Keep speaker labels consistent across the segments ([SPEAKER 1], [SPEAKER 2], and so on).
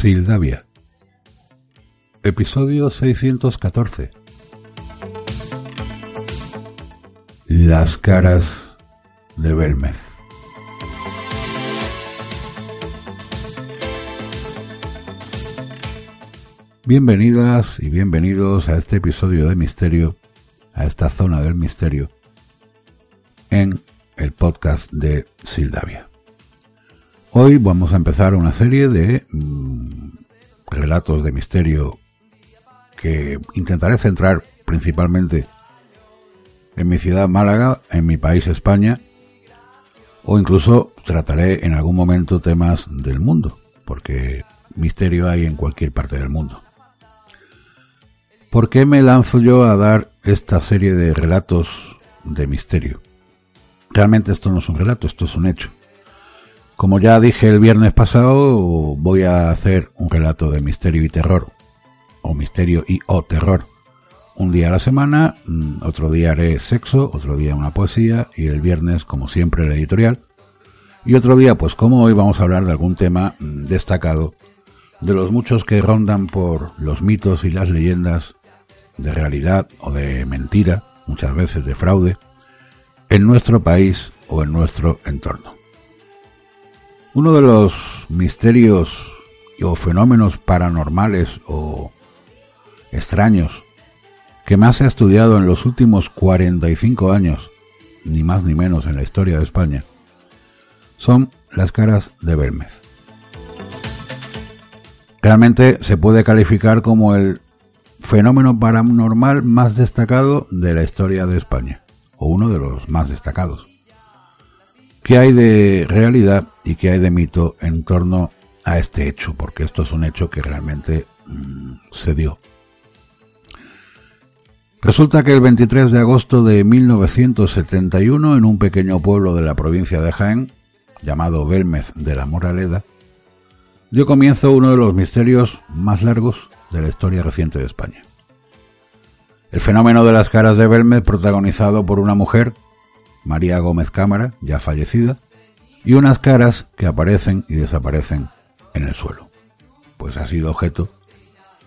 [SPEAKER 1] Sildavia. Episodio 614. Las caras de Belmez. Bienvenidas y bienvenidos a este episodio de misterio, a esta zona del misterio, en el podcast de Sildavia. Hoy vamos a empezar una serie de mm, relatos de misterio que intentaré centrar principalmente en mi ciudad Málaga, en mi país España, o incluso trataré en algún momento temas del mundo, porque misterio hay en cualquier parte del mundo. ¿Por qué me lanzo yo a dar esta serie de relatos de misterio? Realmente esto no es un relato, esto es un hecho. Como ya dije el viernes pasado, voy a hacer un relato de misterio y terror, o misterio y o terror, un día a la semana, mm, otro día haré sexo, otro día una poesía y el viernes, como siempre, el editorial. Y otro día, pues como hoy, vamos a hablar de algún tema mm, destacado, de los muchos que rondan por los mitos y las leyendas de realidad o de mentira, muchas veces de fraude, en nuestro país o en nuestro entorno. Uno de los misterios o fenómenos paranormales o extraños que más se ha estudiado en los últimos 45 años, ni más ni menos en la historia de España, son las caras de Belmez. Realmente se puede calificar como el fenómeno paranormal más destacado de la historia de España, o uno de los más destacados. ¿Qué hay de realidad y qué hay de mito en torno a este hecho? Porque esto es un hecho que realmente mm, se dio. Resulta que el 23 de agosto de 1971, en un pequeño pueblo de la provincia de Jaén, llamado Belmez de la Moraleda, dio comienzo uno de los misterios más largos de la historia reciente de España. El fenómeno de las caras de Belmez protagonizado por una mujer María Gómez Cámara, ya fallecida, y unas caras que aparecen y desaparecen en el suelo. Pues ha sido objeto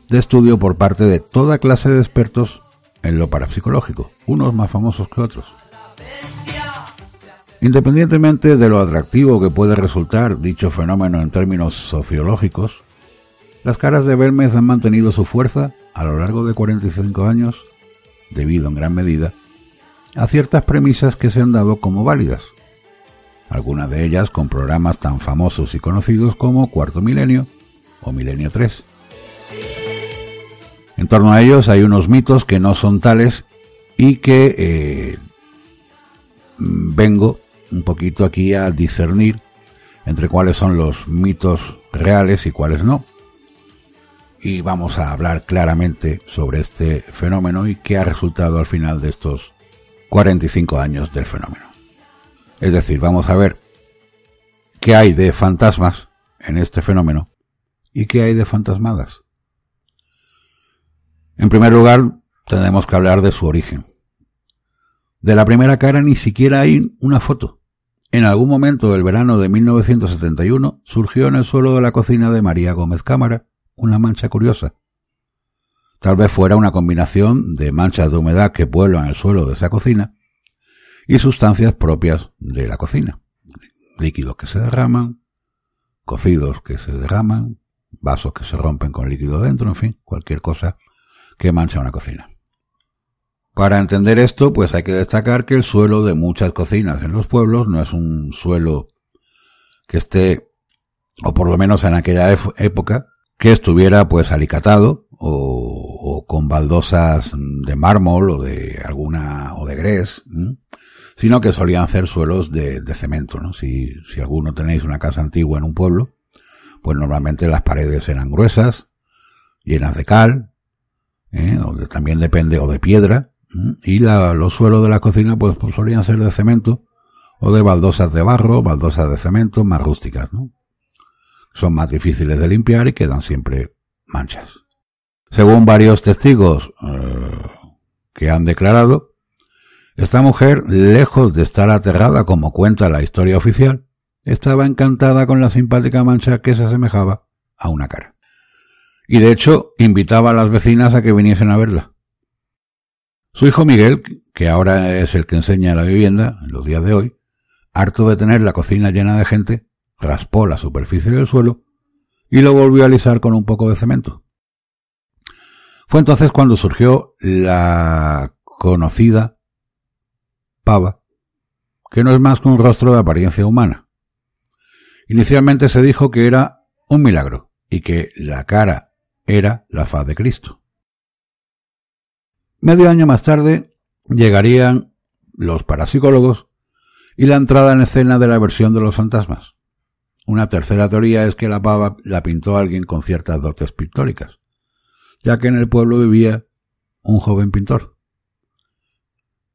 [SPEAKER 1] de estudio por parte de toda clase de expertos en lo parapsicológico, unos más famosos que otros. Independientemente de lo atractivo que puede resultar dicho fenómeno en términos sociológicos, las caras de Belmez han mantenido su fuerza a lo largo de 45 años, debido en gran medida a ciertas premisas que se han dado como válidas, algunas de ellas con programas tan famosos y conocidos como Cuarto Milenio o Milenio 3. En torno a ellos hay unos mitos que no son tales y que eh, vengo un poquito aquí a discernir entre cuáles son los mitos reales y cuáles no. Y vamos a hablar claramente sobre este fenómeno y qué ha resultado al final de estos 45 años del fenómeno. Es decir, vamos a ver qué hay de fantasmas en este fenómeno y qué hay de fantasmadas. En primer lugar, tenemos que hablar de su origen. De la primera cara ni siquiera hay una foto. En algún momento del verano de 1971 surgió en el suelo de la cocina de María Gómez Cámara una mancha curiosa. Tal vez fuera una combinación de manchas de humedad que pueblan el suelo de esa cocina y sustancias propias de la cocina. Líquidos que se derraman, cocidos que se derraman, vasos que se rompen con líquido dentro, en fin, cualquier cosa que mancha una cocina. Para entender esto, pues hay que destacar que el suelo de muchas cocinas en los pueblos no es un suelo que esté, o por lo menos en aquella época, que estuviera pues alicatado o, con baldosas de mármol o de alguna o de grés, sino que solían ser suelos de, cemento, ¿no? Si, si alguno tenéis una casa antigua en un pueblo, pues normalmente las paredes eran gruesas, llenas de cal, ¿eh? también depende, o de piedra, y los suelos de la cocina pues, pues, solían ser de cemento, o de baldosas de barro, baldosas de cemento, más rústicas. Son más difíciles de limpiar y quedan siempre manchas. Según varios testigos eh, que han declarado, esta mujer, lejos de estar aterrada como cuenta la historia oficial, estaba encantada con la simpática mancha que se asemejaba a una cara. Y de hecho invitaba a las vecinas a que viniesen a verla. Su hijo Miguel, que ahora es el que enseña la vivienda en los días de hoy, harto de tener la cocina llena de gente, raspó la superficie del suelo y lo volvió a alisar con un poco de cemento. Fue entonces cuando surgió la conocida pava, que no es más que un rostro de apariencia humana. Inicialmente se dijo que era un milagro y que la cara era la faz de Cristo. Medio año más tarde llegarían los parapsicólogos y la entrada en escena de la versión de los fantasmas. Una tercera teoría es que la pava la pintó alguien con ciertas dotes pictóricas, ya que en el pueblo vivía un joven pintor.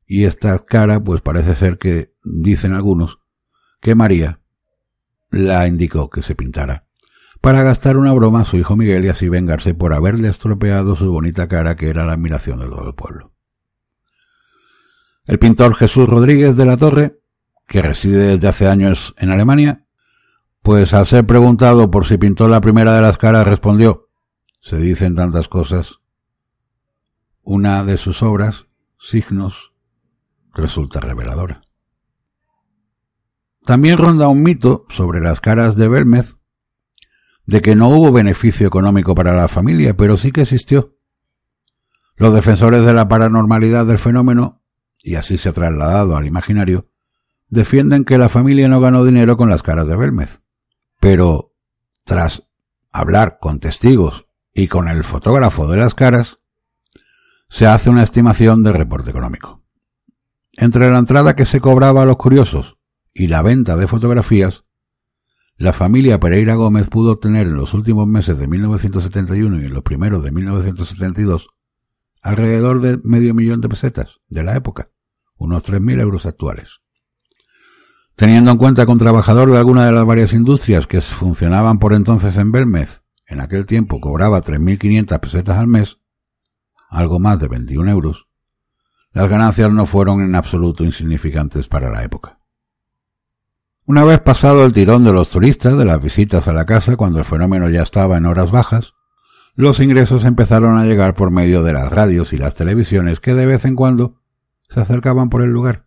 [SPEAKER 1] Y esta cara, pues parece ser que, dicen algunos, que María la indicó que se pintara, para gastar una broma a su hijo Miguel y así vengarse por haberle estropeado su bonita cara que era la admiración de todo el pueblo. El pintor Jesús Rodríguez de la Torre, que reside desde hace años en Alemania, pues al ser preguntado por si pintó la primera de las caras respondió, se dicen tantas cosas, una de sus obras, Signos, resulta reveladora. También ronda un mito sobre las caras de Belmez de que no hubo beneficio económico para la familia, pero sí que existió. Los defensores de la paranormalidad del fenómeno, y así se ha trasladado al imaginario, defienden que la familia no ganó dinero con las caras de Belmez. Pero, tras hablar con testigos y con el fotógrafo de las caras, se hace una estimación del reporte económico. Entre la entrada que se cobraba a los curiosos y la venta de fotografías, la familia Pereira Gómez pudo obtener en los últimos meses de 1971 y en los primeros de 1972 alrededor de medio millón de pesetas de la época, unos 3.000 euros actuales. Teniendo en cuenta que un trabajador de alguna de las varias industrias que funcionaban por entonces en Belmez, en aquel tiempo cobraba 3.500 pesetas al mes, algo más de 21 euros, las ganancias no fueron en absoluto insignificantes para la época. Una vez pasado el tirón de los turistas de las visitas a la casa cuando el fenómeno ya estaba en horas bajas, los ingresos empezaron a llegar por medio de las radios y las televisiones que de vez en cuando se acercaban por el lugar.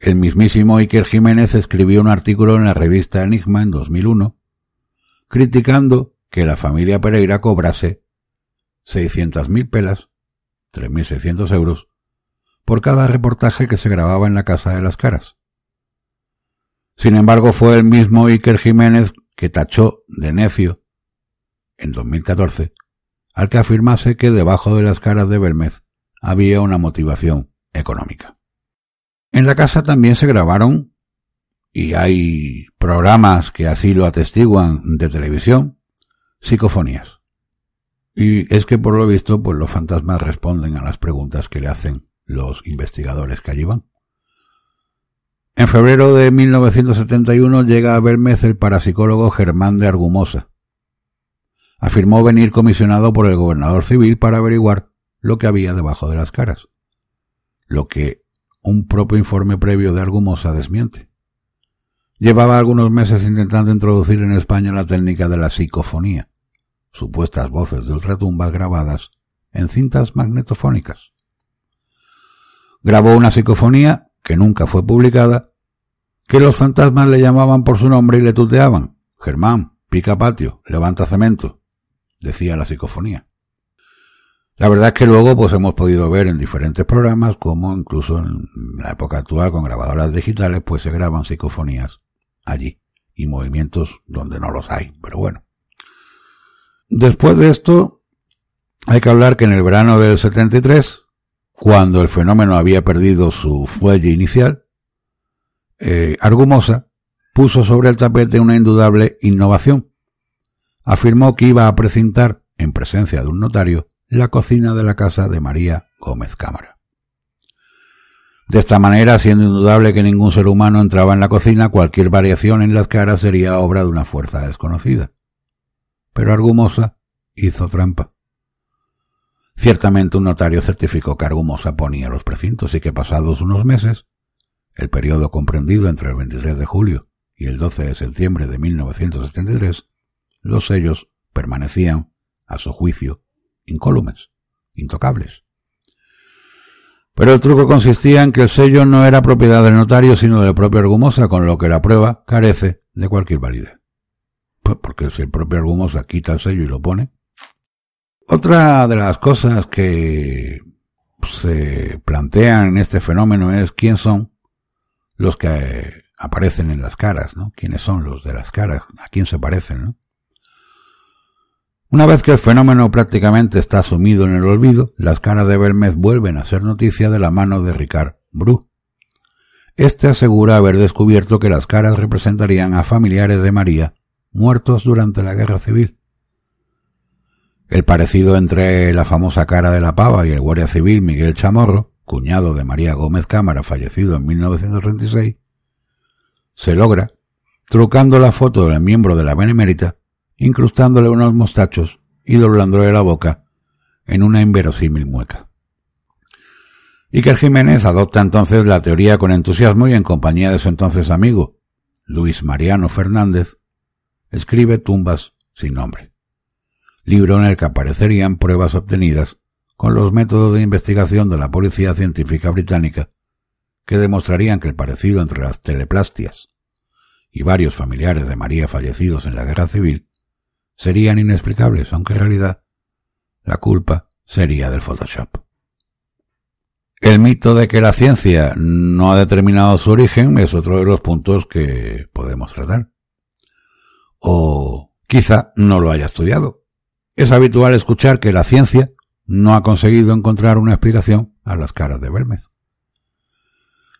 [SPEAKER 1] El mismísimo Iker Jiménez escribió un artículo en la revista Enigma en 2001 criticando que la familia Pereira cobrase 600.000 pelas 3.600 euros, por cada reportaje que se grababa en la Casa de las Caras. Sin embargo, fue el mismo Iker Jiménez que tachó de necio, en 2014, al que afirmase que debajo de las caras de Belmez había una motivación económica. En la casa también se grabaron, y hay programas que así lo atestiguan de televisión, psicofonías. Y es que por lo visto, pues los fantasmas responden a las preguntas que le hacen los investigadores que allí van. En febrero de 1971 llega a Belmez el parapsicólogo Germán de Argumosa. Afirmó venir comisionado por el gobernador civil para averiguar lo que había debajo de las caras, lo que un propio informe previo de Argumosa desmiente. Llevaba algunos meses intentando introducir en España la técnica de la psicofonía supuestas voces de ultratumbas grabadas en cintas magnetofónicas. Grabó una psicofonía, que nunca fue publicada, que los fantasmas le llamaban por su nombre y le tuteaban. Germán, pica patio, levanta cemento, decía la psicofonía. La verdad es que luego pues hemos podido ver en diferentes programas como incluso en la época actual con grabadoras digitales pues se graban psicofonías allí y movimientos donde no los hay, pero bueno. Después de esto, hay que hablar que en el verano del 73, cuando el fenómeno había perdido su fuelle inicial, eh, Argumosa puso sobre el tapete una indudable innovación. Afirmó que iba a precintar, en presencia de un notario, la cocina de la casa de María Gómez Cámara. De esta manera, siendo indudable que ningún ser humano entraba en la cocina, cualquier variación en las caras sería obra de una fuerza desconocida. Pero Argumosa hizo trampa. Ciertamente un notario certificó que Argumosa ponía los precintos y que pasados unos meses, el periodo comprendido entre el 23 de julio y el 12 de septiembre de 1973, los sellos permanecían, a su juicio, incólumes, intocables. Pero el truco consistía en que el sello no era propiedad del notario, sino del propio Argumosa, con lo que la prueba carece de cualquier validez. Pues porque si el propio Argumosa quita el sello y lo pone. Otra de las cosas que se plantean en este fenómeno es quién son los que aparecen en las caras, ¿no? ¿Quiénes son los de las caras? ¿A quién se parecen, no? Una vez que el fenómeno prácticamente está sumido en el olvido, las caras de Belmez vuelven a ser noticia de la mano de Ricard Bru. Este asegura haber descubierto que las caras representarían a familiares de María muertos durante la Guerra Civil. El parecido entre la famosa cara de la pava y el guardia civil Miguel Chamorro, cuñado de María Gómez Cámara, fallecido en 1936, se logra trucando la foto del miembro de la Benemérita incrustándole unos mostachos y doblándole la boca en una inverosímil mueca. Iker Jiménez adopta entonces la teoría con entusiasmo y en compañía de su entonces amigo, Luis Mariano Fernández, escribe Tumbas sin nombre, libro en el que aparecerían pruebas obtenidas con los métodos de investigación de la Policía Científica Británica que demostrarían que el parecido entre las teleplastias y varios familiares de María fallecidos en la Guerra Civil serían inexplicables, aunque en realidad la culpa sería del Photoshop. El mito de que la ciencia no ha determinado su origen es otro de los puntos que podemos tratar. O quizá no lo haya estudiado. Es habitual escuchar que la ciencia no ha conseguido encontrar una explicación a las caras de Belmez.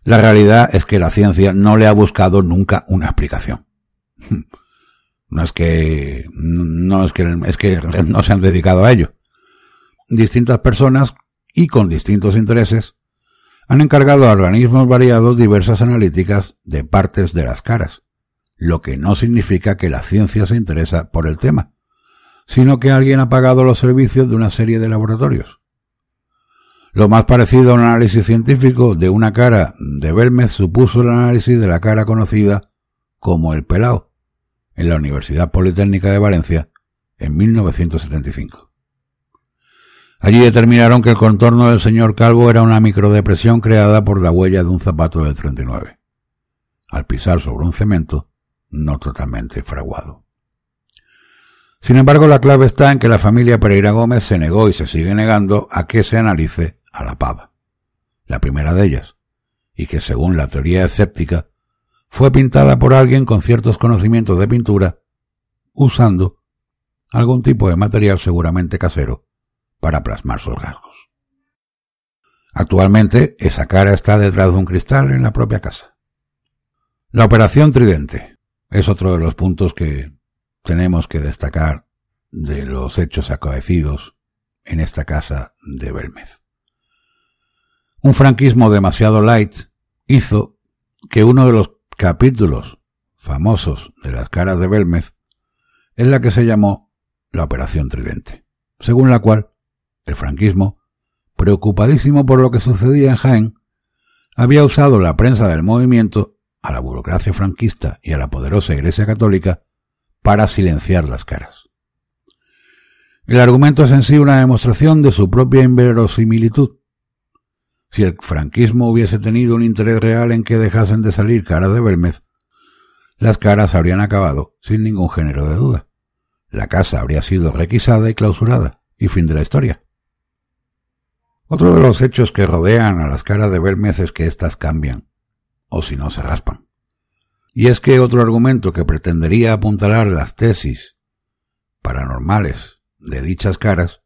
[SPEAKER 1] La realidad es que la ciencia no le ha buscado nunca una explicación. No es que, no es que, es que no se han dedicado a ello. Distintas personas y con distintos intereses han encargado a organismos variados diversas analíticas de partes de las caras, lo que no significa que la ciencia se interesa por el tema, sino que alguien ha pagado los servicios de una serie de laboratorios. Lo más parecido a un análisis científico de una cara de Belmez supuso el análisis de la cara conocida como el pelao, en la Universidad Politécnica de Valencia en 1975. Allí determinaron que el contorno del señor Calvo era una microdepresión creada por la huella de un zapato del 39, al pisar sobre un cemento no totalmente fraguado. Sin embargo, la clave está en que la familia Pereira Gómez se negó y se sigue negando a que se analice a la pava, la primera de ellas, y que según la teoría escéptica fue pintada por alguien con ciertos conocimientos de pintura, usando algún tipo de material seguramente casero para plasmar sus rasgos. Actualmente, esa cara está detrás de un cristal en la propia casa. La operación Tridente es otro de los puntos que tenemos que destacar de los hechos acaecidos en esta casa de Belmez. Un franquismo demasiado light hizo que uno de los capítulos famosos de las caras de Belmez es la que se llamó la Operación Tridente, según la cual el franquismo, preocupadísimo por lo que sucedía en Jaén, había usado la prensa del movimiento, a la burocracia franquista y a la poderosa Iglesia Católica para silenciar las caras. El argumento es en sí una demostración de su propia inverosimilitud, si el franquismo hubiese tenido un interés real en que dejasen de salir caras de Belmez, las caras habrían acabado sin ningún género de duda. La casa habría sido requisada y clausurada, y fin de la historia. Otro de los hechos que rodean a las caras de Belmez es que éstas cambian, o si no se raspan. Y es que otro argumento que pretendería apuntalar las tesis paranormales de dichas caras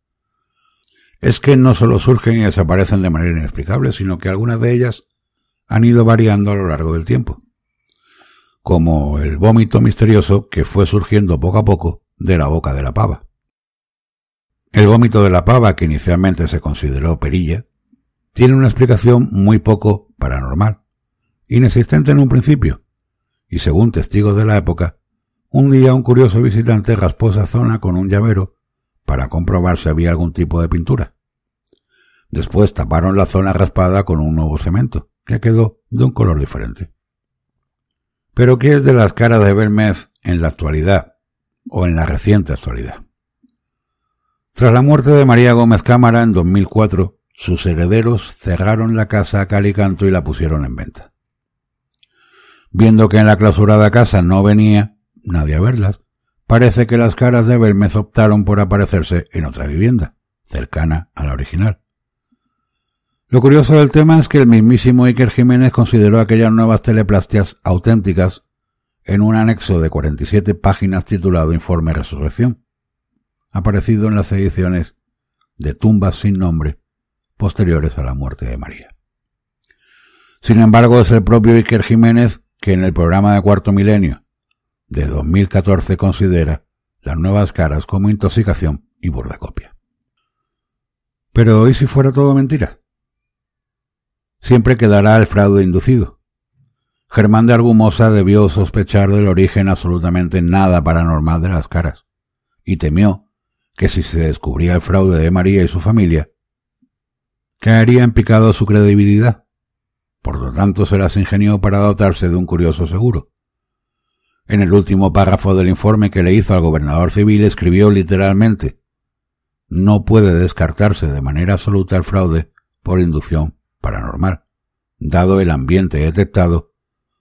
[SPEAKER 1] es que no solo surgen y desaparecen de manera inexplicable, sino que algunas de ellas han ido variando a lo largo del tiempo, como el vómito misterioso que fue surgiendo poco a poco de la boca de la pava. El vómito de la pava, que inicialmente se consideró perilla, tiene una explicación muy poco paranormal, inexistente en un principio, y según testigos de la época, un día un curioso visitante raspó esa zona con un llavero para comprobar si había algún tipo de pintura. Después taparon la zona raspada con un nuevo cemento, que quedó de un color diferente. Pero ¿qué es de las caras de Belmez en la actualidad, o en la reciente actualidad? Tras la muerte de María Gómez Cámara en 2004, sus herederos cerraron la casa a cal y canto y la pusieron en venta. Viendo que en la clausurada casa no venía nadie a verlas, parece que las caras de Belmez optaron por aparecerse en otra vivienda, cercana a la original. Lo curioso del tema es que el mismísimo Iker Jiménez consideró aquellas nuevas teleplastias auténticas en un anexo de 47 páginas titulado Informe Resurrección, aparecido en las ediciones de Tumbas sin nombre posteriores a la muerte de María. Sin embargo, es el propio Iker Jiménez que en el programa de Cuarto Milenio de 2014 considera las nuevas caras como intoxicación y burdacopia. Pero ¿y si fuera todo mentira? siempre quedará el fraude inducido. Germán de Argumosa debió sospechar del origen absolutamente nada paranormal de las caras, y temió que si se descubría el fraude de María y su familia, caería en picado su credibilidad. Por lo tanto, se las ingenió para dotarse de un curioso seguro. En el último párrafo del informe que le hizo al gobernador civil escribió literalmente No puede descartarse de manera absoluta el fraude por inducción paranormal, dado el ambiente detectado,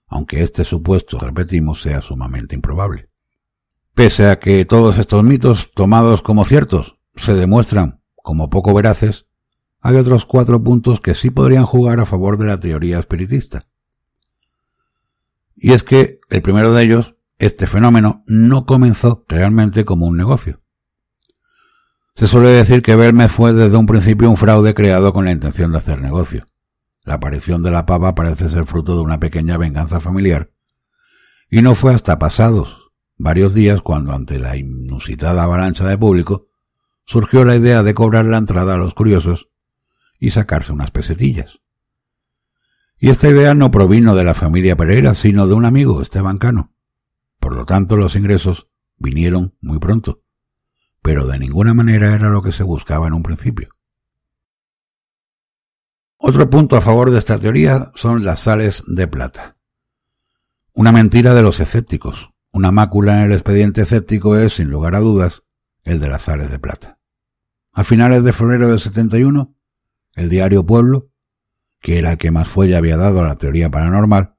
[SPEAKER 1] aunque este supuesto, repetimos, sea sumamente improbable. Pese a que todos estos mitos, tomados como ciertos, se demuestran como poco veraces, hay otros cuatro puntos que sí podrían jugar a favor de la teoría espiritista. Y es que el primero de ellos, este fenómeno, no comenzó realmente como un negocio. Se suele decir que Belmez fue desde un principio un fraude creado con la intención de hacer negocio. La aparición de la pava parece ser fruto de una pequeña venganza familiar, y no fue hasta pasados varios días cuando, ante la inusitada avalancha de público, surgió la idea de cobrar la entrada a los curiosos y sacarse unas pesetillas. Y esta idea no provino de la familia Pereira, sino de un amigo, Esteban Cano. Por lo tanto, los ingresos vinieron muy pronto, pero de ninguna manera era lo que se buscaba en un principio. Otro punto a favor de esta teoría son las sales de plata. Una mentira de los escépticos. Una mácula en el expediente escéptico es, sin lugar a dudas, el de las sales de plata. A finales de febrero del 71, el diario Pueblo, que era el que más fuelle había dado a la teoría paranormal,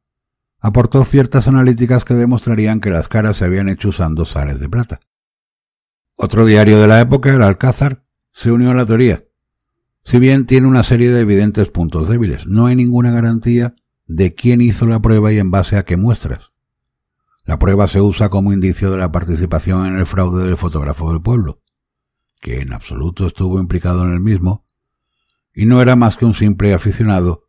[SPEAKER 1] aportó ciertas analíticas que demostrarían que las caras se habían hecho usando sales de plata. Otro diario de la época, el Alcázar, se unió a la teoría si bien tiene una serie de evidentes puntos débiles, no hay ninguna garantía de quién hizo la prueba y en base a qué muestras. La prueba se usa como indicio de la participación en el fraude del fotógrafo del pueblo, que en absoluto estuvo implicado en el mismo, y no era más que un simple aficionado,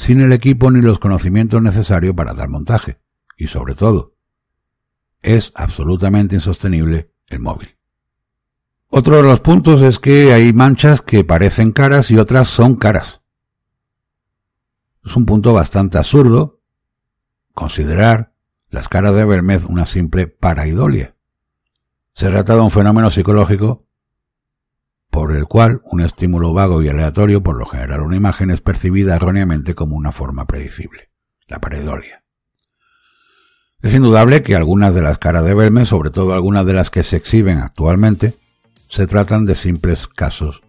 [SPEAKER 1] sin el equipo ni los conocimientos necesarios para dar montaje, y sobre todo, es absolutamente insostenible el móvil. Otro de los puntos es que hay manchas que parecen caras y otras son caras. Es un punto bastante absurdo considerar las caras de Bermez una simple paraidolia. Se trata de un fenómeno psicológico por el cual un estímulo vago y aleatorio, por lo general una imagen, es percibida erróneamente como una forma predecible, la pareidolia. Es indudable que algunas de las caras de Bermez, sobre todo algunas de las que se exhiben actualmente, se tratan de simples casos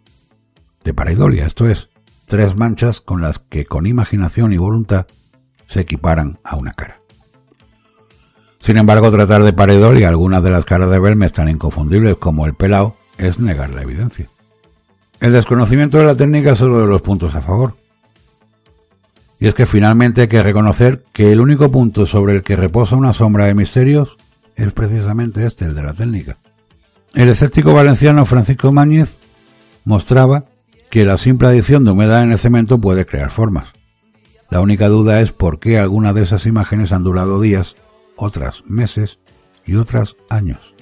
[SPEAKER 1] de pareidolia, esto es, tres manchas con las que con imaginación y voluntad se equiparan a una cara. Sin embargo, tratar de pareidolia algunas de las caras de Belmes tan inconfundibles como el pelao es negar la evidencia. El desconocimiento de la técnica es uno de los puntos a favor. Y es que finalmente hay que reconocer que el único punto sobre el que reposa una sombra de misterios es precisamente este, el de la técnica. El escéptico valenciano Francisco Máñez mostraba que la simple adición de humedad en el cemento puede crear formas. La única duda es por qué algunas de esas imágenes han durado días, otras meses y otras años.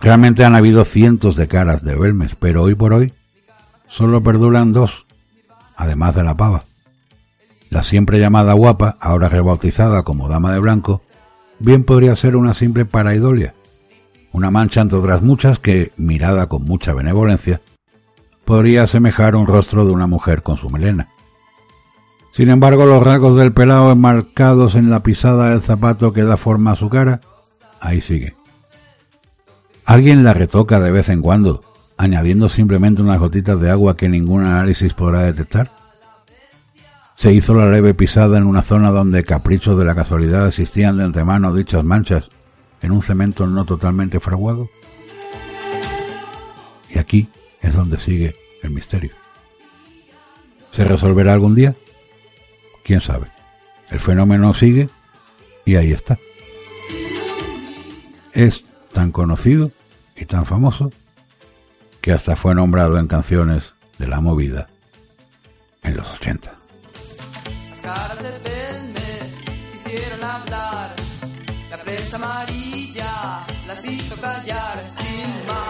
[SPEAKER 1] Realmente han habido cientos de caras de Belmes, pero hoy por hoy solo perduran dos, además de la pava. La siempre llamada guapa, ahora rebautizada como dama de blanco, bien podría ser una simple paraidolia, una mancha entre otras muchas que, mirada con mucha benevolencia, podría asemejar un rostro de una mujer con su melena. Sin embargo, los rasgos del pelado enmarcados en la pisada del zapato que da forma a su cara, ahí sigue. Alguien la retoca de vez en cuando, añadiendo simplemente unas gotitas de agua que ningún análisis podrá detectar. Se hizo la leve pisada en una zona donde caprichos de la casualidad existían de antemano dichas manchas en un cemento no totalmente fraguado. Y aquí es donde sigue el misterio. ¿Se resolverá algún día? ¿Quién sabe? El fenómeno sigue y ahí está. Es tan conocido y tan famoso que hasta fue nombrado en canciones de la movida en los 80.
[SPEAKER 2] Las caras de Belme quisieron hablar, la prensa amarilla las hizo callar sin más.